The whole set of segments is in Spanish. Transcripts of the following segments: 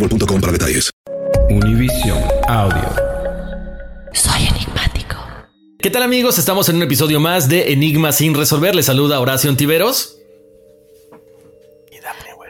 boostmobile.com para detalles. Univision Audio. Soy enigmático. ¿Qué tal amigos? Estamos en un episodio más de Enigma sin resolver. Les saluda Horacio Antiveros.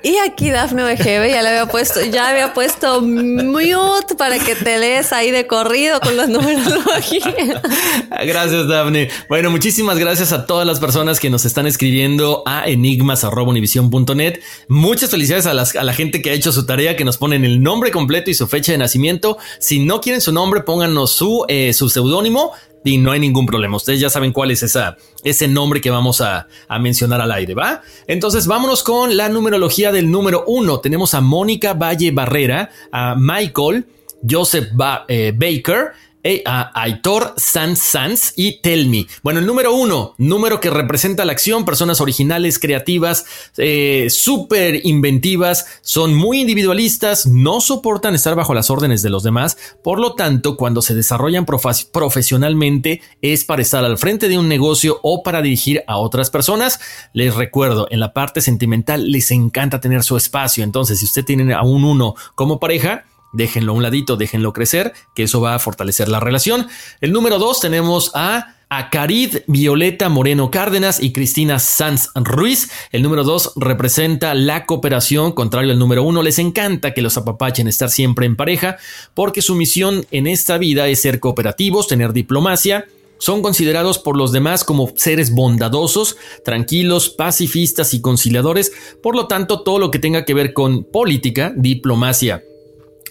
Y aquí Dafne Wegebe ya le había puesto, ya había puesto mute para que te lees ahí de corrido con los numerología. Gracias, Dafne. Bueno, muchísimas gracias a todas las personas que nos están escribiendo a enigmas.univision.net. Muchas felicidades a, las- a la gente que ha hecho su tarea, que nos ponen el nombre completo y su fecha de nacimiento. Si no quieren su nombre, pónganos su, eh, su seudónimo. Y no hay ningún problema. Ustedes ya saben cuál es esa, ese nombre que vamos a, a mencionar al aire, ¿va? Entonces vámonos con la numerología del número uno. Tenemos a Mónica Valle Barrera, a Michael, Joseph eh, Baker, eh, a Aitor Sanz Sanz y Telmi. Bueno, el número uno, número que representa la acción, personas originales, creativas, eh, súper inventivas, son muy individualistas, no soportan estar bajo las órdenes de los demás, por lo tanto, cuando se desarrollan profesionalmente es para estar al frente de un negocio o para dirigir a otras personas. Les recuerdo, en la parte sentimental les encanta tener su espacio, entonces si usted tiene a un uno como pareja, déjenlo a un ladito, déjenlo crecer, que eso va a fortalecer la relación. El número dos tenemos a Acarid Violeta Moreno Cárdenas y Cristina Sanz Ruiz. El número dos representa la cooperación, contrario al número uno. Les encanta que los apapachen estar siempre en pareja, porque su misión en esta vida es ser cooperativos, tener diplomacia, son considerados por los demás como seres bondadosos, tranquilos, pacifistas y conciliadores. Por lo tanto, todo lo que tenga que ver con política, diplomacia,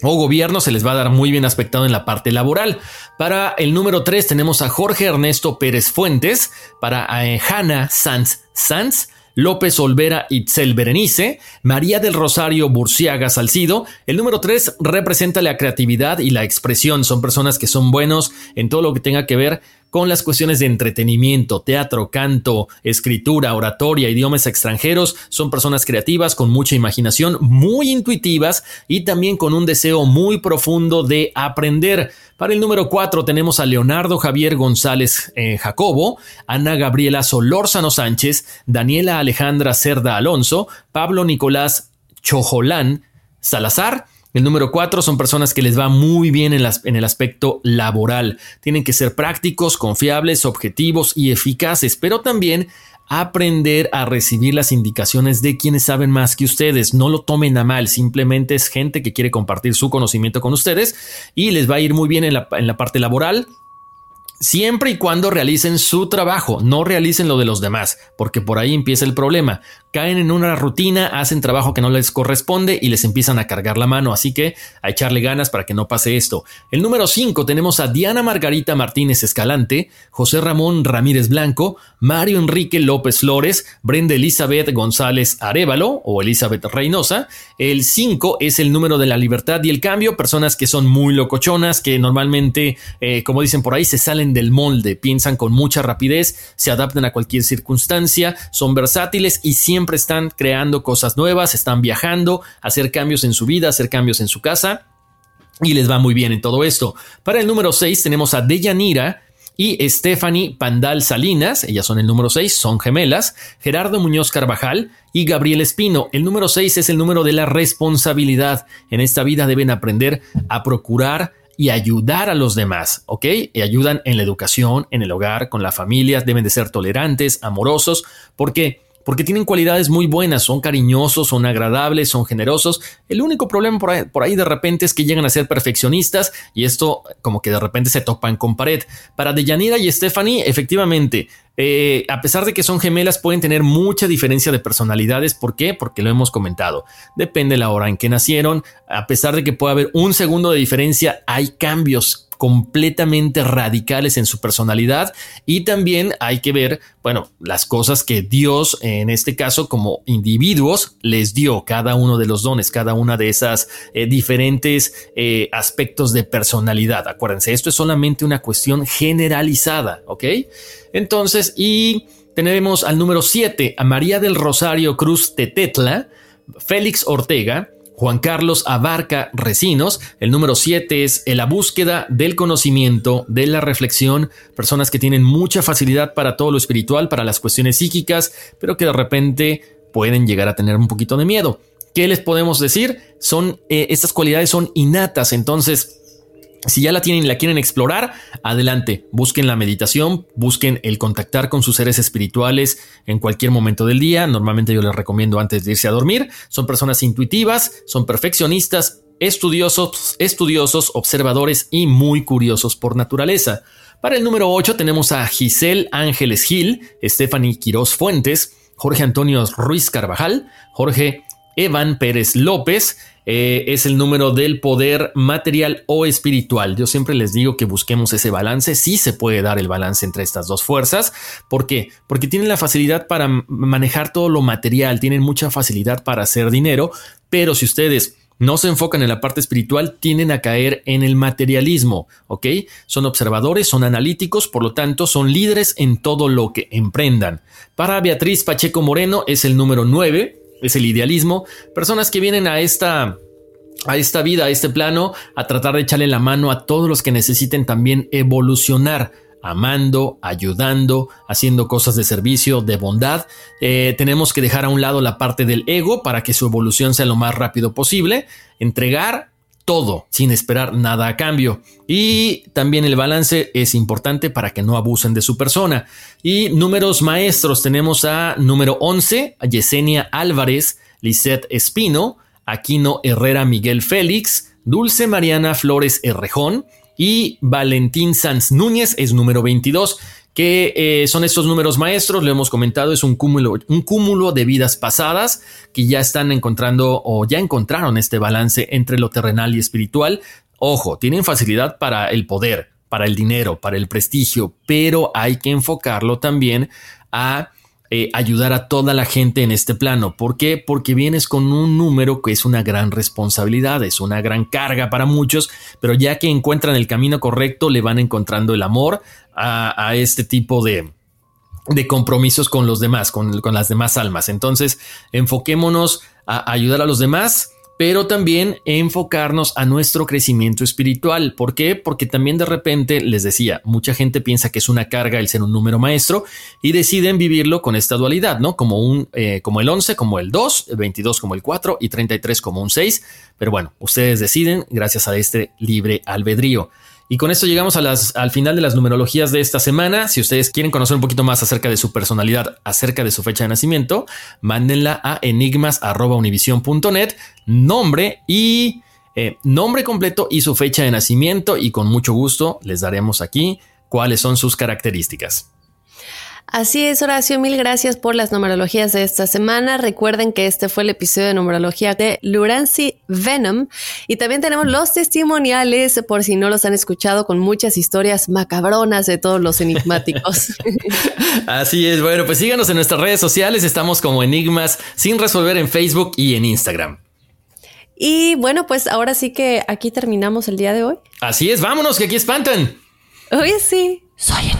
o gobierno se les va a dar muy bien aspectado en la parte laboral. Para el número 3 tenemos a Jorge Ernesto Pérez Fuentes, para eh, Hanna Sanz Sanz, López Olvera Itzel Berenice, María del Rosario Burciaga Salcido. El número 3 representa la creatividad y la expresión. Son personas que son buenos en todo lo que tenga que ver con las cuestiones de entretenimiento, teatro, canto, escritura, oratoria, idiomas extranjeros. Son personas creativas con mucha imaginación, muy intuitivas y también con un deseo muy profundo de aprender. Para el número 4 tenemos a Leonardo Javier González eh, Jacobo, Ana Gabriela Solórzano Sánchez, Daniela Alejandra Cerda Alonso, Pablo Nicolás Chojolán Salazar. El número 4 son personas que les va muy bien en, el aspecto laboral. Tienen que ser prácticos, confiables, objetivos y eficaces, pero también aprender a recibir las indicaciones de quienes saben más que ustedes. No lo tomen a mal, simplemente es gente que quiere compartir su conocimiento con ustedes y les va a ir muy bien en la parte laboral. Siempre y cuando realicen su trabajo, no realicen lo de los demás, porque por ahí empieza el problema. Caen en una rutina, hacen trabajo que no les corresponde y les empiezan a cargar la mano, así que a echarle ganas para que no pase esto. El número 5 tenemos a Diana Margarita Martínez Escalante, José Ramón Ramírez Blanco, Mario Enrique López Flores, Brenda Elizabeth González Arevalo o Elizabeth Reynosa. El 5 es el número de la libertad y el cambio, personas que son muy locochonas, que normalmente, eh, como dicen por ahí, se salen del molde, piensan con mucha rapidez, se adaptan a cualquier circunstancia, son versátiles y siempre están creando cosas nuevas, están viajando, hacer cambios en su vida, hacer cambios en su casa y les va muy bien en todo esto. Para el número 6 tenemos a Deyanira y Stephanie Pandal Salinas, ellas son el número 6, son gemelas, Gerardo Muñoz Carvajal y Gabriel Espino. El número 6 es el número de la responsabilidad. En esta vida deben aprender a procurar y ayudar a los demás, ¿ok? Y ayudan en la educación, en el hogar, con la familia, deben de ser tolerantes, amorosos, porque porque tienen cualidades muy buenas, son cariñosos, son agradables, son generosos. El único problema por ahí, de repente es que llegan a ser perfeccionistas y esto como que de repente se topan con pared. Para Deyanira y Stephanie, efectivamente, eh, a pesar de que son gemelas, pueden tener mucha diferencia de personalidades. ¿Por qué? Porque lo hemos comentado. Depende de la hora en que nacieron. A pesar de que pueda haber un segundo de diferencia, hay cambios completamente radicales en su personalidad y también hay que ver, bueno, las cosas que Dios en este caso como individuos les dio, cada uno de los dones, cada una de esas eh, diferentes eh, aspectos de personalidad. Acuérdense, esto es solamente una cuestión generalizada, ¿ok? Entonces, y tenemos al número 7, a María del Rosario Cruz Tetetla, Félix Ortega, Juan Carlos Abarca Recinos. El número 7 es la búsqueda del conocimiento, de la reflexión, personas que tienen mucha facilidad para todo lo espiritual, para las cuestiones psíquicas, pero que de repente pueden llegar a tener un poquito de miedo. ¿Qué les podemos decir? Son eh, estas cualidades son innatas, entonces si ya la tienen y la quieren explorar, adelante, busquen la meditación, busquen el contactar con sus seres espirituales en cualquier momento del día. Normalmente yo les recomiendo antes de irse a dormir. Son personas intuitivas, son perfeccionistas, estudiosos, estudiosos, observadores y muy curiosos por naturaleza. Para el número 8 tenemos a Giselle Ángeles Gil, Stephanie Quiroz Fuentes, Jorge Antonio Ruiz Carvajal, Jorge Evan Pérez López, eh, es el número del poder material o espiritual. Yo siempre les digo que busquemos ese balance. Sí se puede dar el balance entre estas dos fuerzas. ¿Por qué? Porque tienen la facilidad para manejar todo lo material, tienen mucha facilidad para hacer dinero, pero si ustedes no se enfocan en la parte espiritual, tienden a caer en el materialismo, ¿ok? Son observadores, son analíticos, por lo tanto, son líderes en todo lo que emprendan. Para Beatriz Pacheco Moreno es el número 9, es el idealismo, personas que vienen a esta a esta vida, a este plano, a tratar de echarle la mano a todos los que necesiten también evolucionar, amando, ayudando, haciendo cosas de servicio, de bondad. Eh, tenemos que dejar a un lado la parte del ego para que su evolución sea lo más rápido posible, entregar todo sin esperar nada a cambio. Y también el balance es importante para que no abusen de su persona. Y números maestros tenemos a número 11, a Yesenia Álvarez, Lisette Espino, Aquino Herrera Miguel Félix, Dulce Mariana Flores Herrejón y Valentín Sanz Núñez es número 22 que eh, son estos números maestros, lo hemos comentado, es un cúmulo, un cúmulo de vidas pasadas que ya están encontrando o ya encontraron este balance entre lo terrenal y espiritual. Ojo, tienen facilidad para el poder, para el dinero, para el prestigio, pero hay que enfocarlo también a eh, ayudar a toda la gente en este plano. ¿Por qué? Porque vienes con un número que es una gran responsabilidad, es una gran carga para muchos, pero ya que encuentran el camino correcto, le van encontrando el amor a, este tipo de, de compromisos con los demás, con, con, las demás almas. Entonces, enfoquémonos a ayudar a los demás pero también enfocarnos a nuestro crecimiento espiritual. ¿Por qué? Porque también de repente, les decía, mucha gente piensa que es una carga el ser un número maestro y deciden vivirlo con esta dualidad, ¿no? Como, un, eh, como el 11, como el 2, el 22 como el 4 y 33 como un 6. Pero bueno, ustedes deciden gracias a este libre albedrío. Y con esto llegamos al final de las numerologías de esta semana. Si ustedes quieren conocer un poquito más acerca de su personalidad, acerca de su fecha de nacimiento, mándenla a enigmas.univision.net, nombre y eh, nombre completo y su fecha de nacimiento. Y con mucho gusto les daremos aquí cuáles son sus características. Así es, Horacio, mil gracias por las numerologías de esta semana. Recuerden que este fue el episodio de numerología de Lurancy Venom y también tenemos los testimoniales, por si no los han escuchado, con muchas historias macabronas de todos los enigmáticos. Así es, bueno, pues síganos en nuestras redes sociales, estamos como Enigmas sin resolver en Facebook y en Instagram. Y bueno, pues ahora sí que aquí terminamos el día de hoy. Así es, vámonos, que aquí espantan. Hoy sí. Soy.